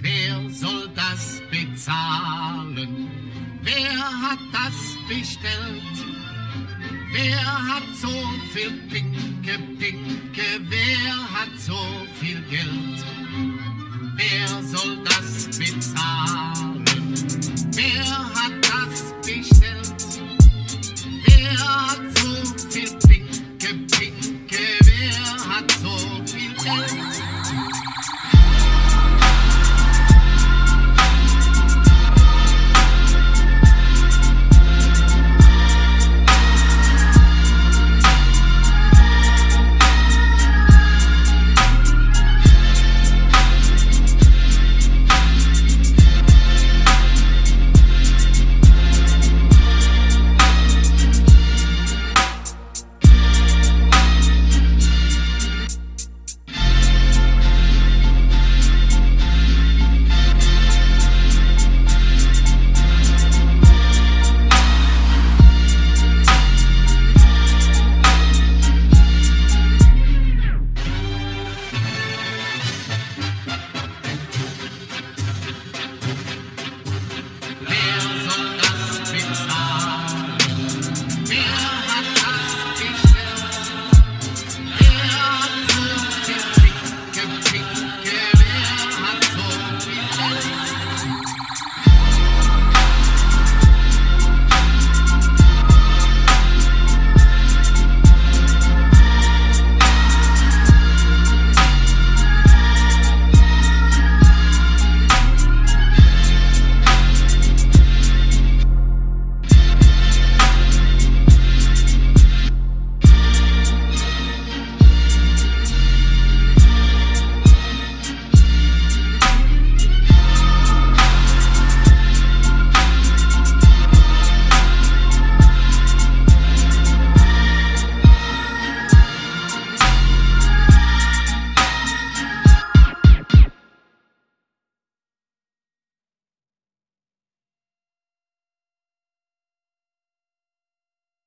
Wer soll das bezahlen? Wer hat das bestellt? Wer hat so viel Pinke, Pinke? Wer hat so viel Geld? Wer soll das bezahlen? Wer hat das bestellt? Wer hat so viel Pinke, Pinke? Wer hat so viel Geld?